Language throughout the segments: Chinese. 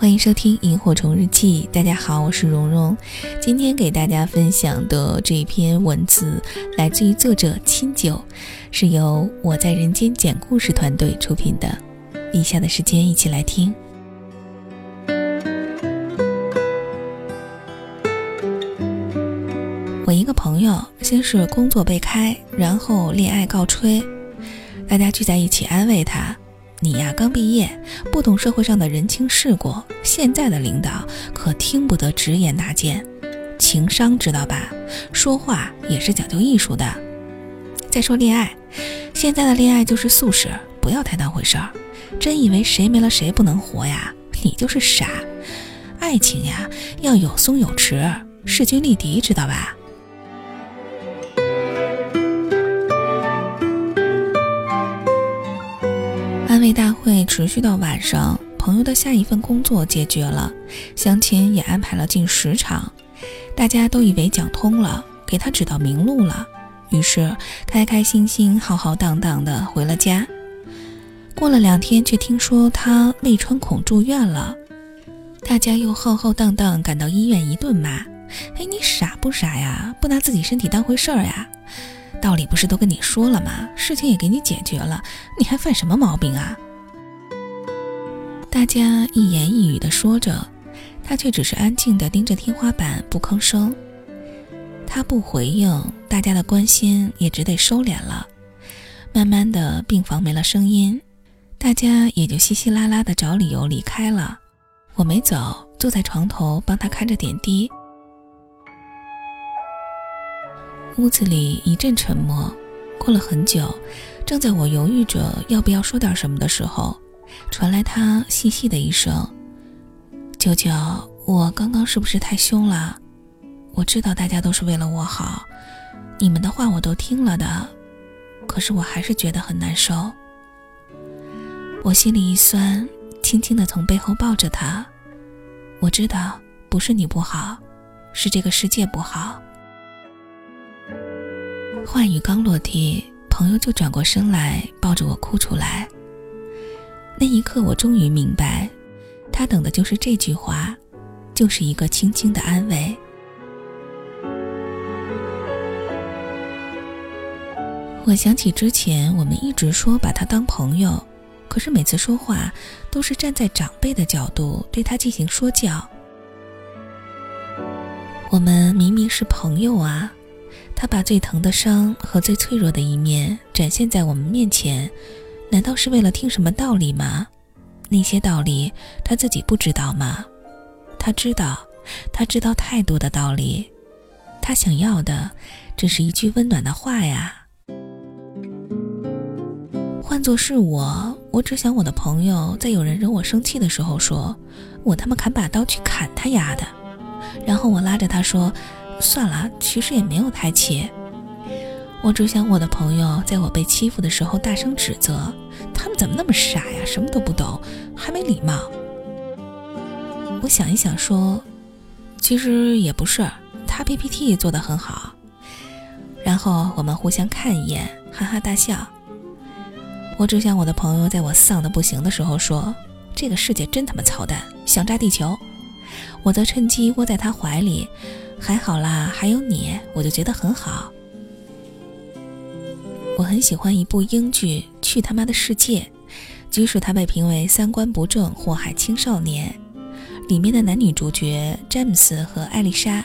欢迎收听《萤火虫日记》，大家好，我是蓉蓉。今天给大家分享的这篇文字来自于作者清酒，是由我在人间讲故事团队出品的。以下的时间一起来听。我一个朋友，先是工作被开，然后恋爱告吹，大家聚在一起安慰他。你呀，刚毕业，不懂社会上的人情世故。现在的领导可听不得直言大谏，情商知道吧？说话也是讲究艺术的。再说恋爱，现在的恋爱就是速食，不要太当回事儿。真以为谁没了谁不能活呀？你就是傻。爱情呀，要有松有弛，势均力敌，知道吧？大会持续到晚上，朋友的下一份工作解决了，相亲也安排了近十场，大家都以为讲通了，给他指到明路了，于是开开心心、浩浩荡荡的回了家。过了两天，却听说他胃穿孔住院了，大家又浩浩荡荡赶到医院，一顿骂：“哎，你傻不傻呀？不拿自己身体当回事儿呀？”道理不是都跟你说了吗？事情也给你解决了，你还犯什么毛病啊？大家一言一语的说着，他却只是安静的盯着天花板不吭声。他不回应，大家的关心也只得收敛了。慢慢的，病房没了声音，大家也就稀稀拉拉的找理由离开了。我没走，坐在床头帮他看着点滴。屋子里一阵沉默，过了很久，正在我犹豫着要不要说点什么的时候，传来他细细的一声：“舅舅，我刚刚是不是太凶了？我知道大家都是为了我好，你们的话我都听了的，可是我还是觉得很难受。”我心里一酸，轻轻的从背后抱着他。我知道不是你不好，是这个世界不好。话语刚落地，朋友就转过身来抱着我哭出来。那一刻，我终于明白，他等的就是这句话，就是一个轻轻的安慰。我想起之前我们一直说把他当朋友，可是每次说话都是站在长辈的角度对他进行说教。我们明明是朋友啊。他把最疼的伤和最脆弱的一面展现在我们面前，难道是为了听什么道理吗？那些道理他自己不知道吗？他知道，他知道太多的道理。他想要的只是一句温暖的话呀。换作是我，我只想我的朋友在有人惹我生气的时候说：“我他妈砍把刀去砍他丫的！”然后我拉着他说。算了，其实也没有太气。我只想我的朋友在我被欺负的时候大声指责，他们怎么那么傻呀，什么都不懂，还没礼貌。我想一想说，其实也不是，他 PPT 做得很好。然后我们互相看一眼，哈哈大笑。我只想我的朋友在我丧的不行的时候说，这个世界真他妈操蛋，想炸地球。我则趁机窝在他怀里。还好啦，还有你，我就觉得很好。我很喜欢一部英剧《去他妈的世界》，即使它被评为三观不正、祸害青少年。里面的男女主角詹姆斯和艾丽莎，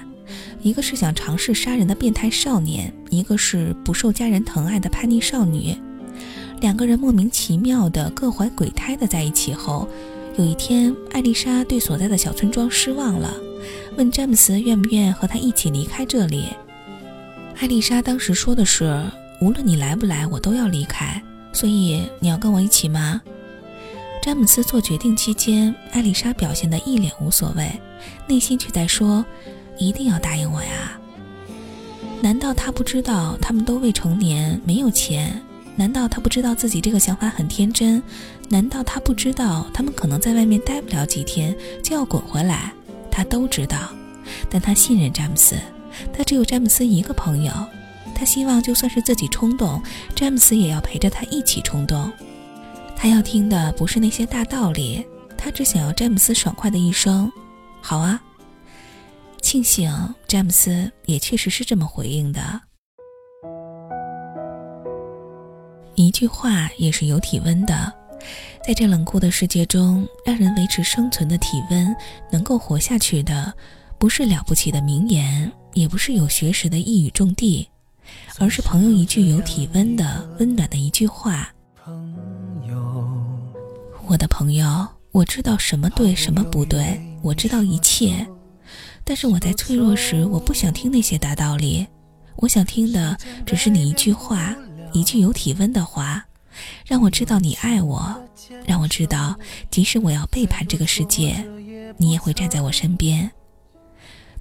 一个是想尝试杀人的变态少年，一个是不受家人疼爱的叛逆少女。两个人莫名其妙的各怀鬼胎的在一起后，有一天，艾丽莎对所在的小村庄失望了。问詹姆斯愿不愿和他一起离开这里。艾丽莎当时说的是：“无论你来不来，我都要离开。所以你要跟我一起吗？”詹姆斯做决定期间，艾丽莎表现得一脸无所谓，内心却在说：“一定要答应我呀！”难道他不知道他们都未成年，没有钱？难道他不知道自己这个想法很天真？难道他不知道他们可能在外面待不了几天就要滚回来？他都知道，但他信任詹姆斯，他只有詹姆斯一个朋友，他希望就算是自己冲动，詹姆斯也要陪着他一起冲动。他要听的不是那些大道理，他只想要詹姆斯爽快的一声。好啊，庆幸詹姆斯也确实是这么回应的。一句话也是有体温的，在这冷酷的世界中，让人维持生存的体温，能够活下去的，不是了不起的名言，也不是有学识的一语中的，而是朋友一句有体温的温暖的一句话。朋友我的朋友，我知道什么对，什么不对，我知道一切，但是我在脆弱时，我不想听那些大道理，我想听的只是你一句话。一句有体温的话，让我知道你爱我，让我知道，即使我要背叛这个世界，你也会站在我身边。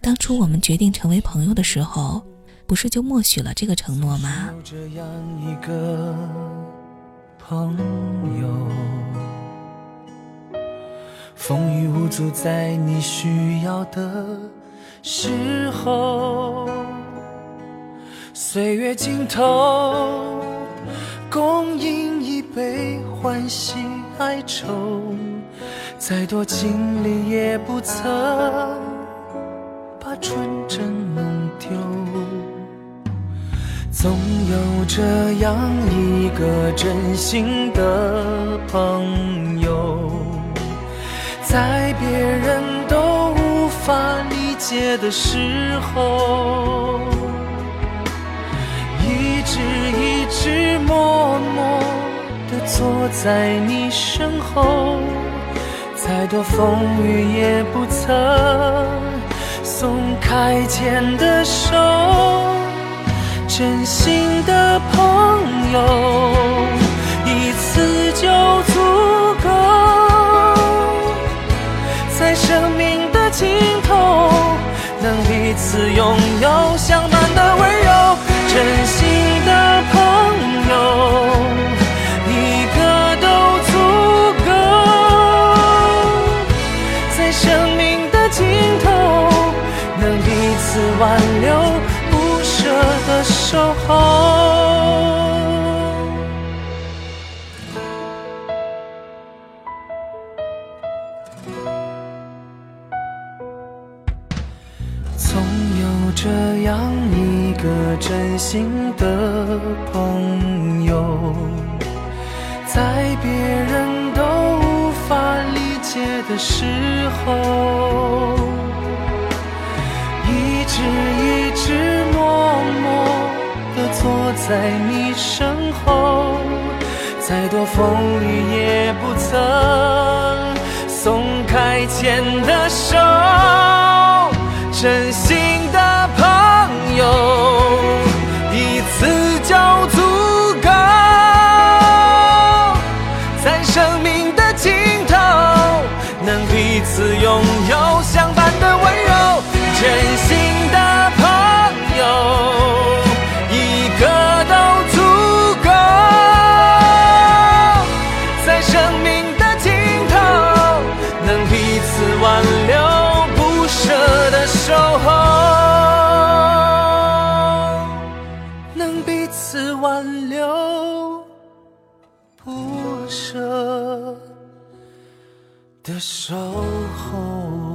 当初我们决定成为朋友的时候，不是就默许了这个承诺吗？一个朋友，风雨无阻，在你需要的时候。岁月尽头，共饮一杯欢喜哀愁，再多经历也不曾把纯真弄丢。总有这样一个真心的朋友，在别人都无法理解的时候。一直默默地坐在你身后，再多风雨也不曾松开牵的手。真心的朋友，一次就足够，在生命的尽头，能彼此拥有自挽留，不舍的守候。总有这样一个真心的朋友，在别人都无法理解的时候，一直一直默默。坐在你身后，再多风雨也不曾松开牵的手。真心的留不舍的守候。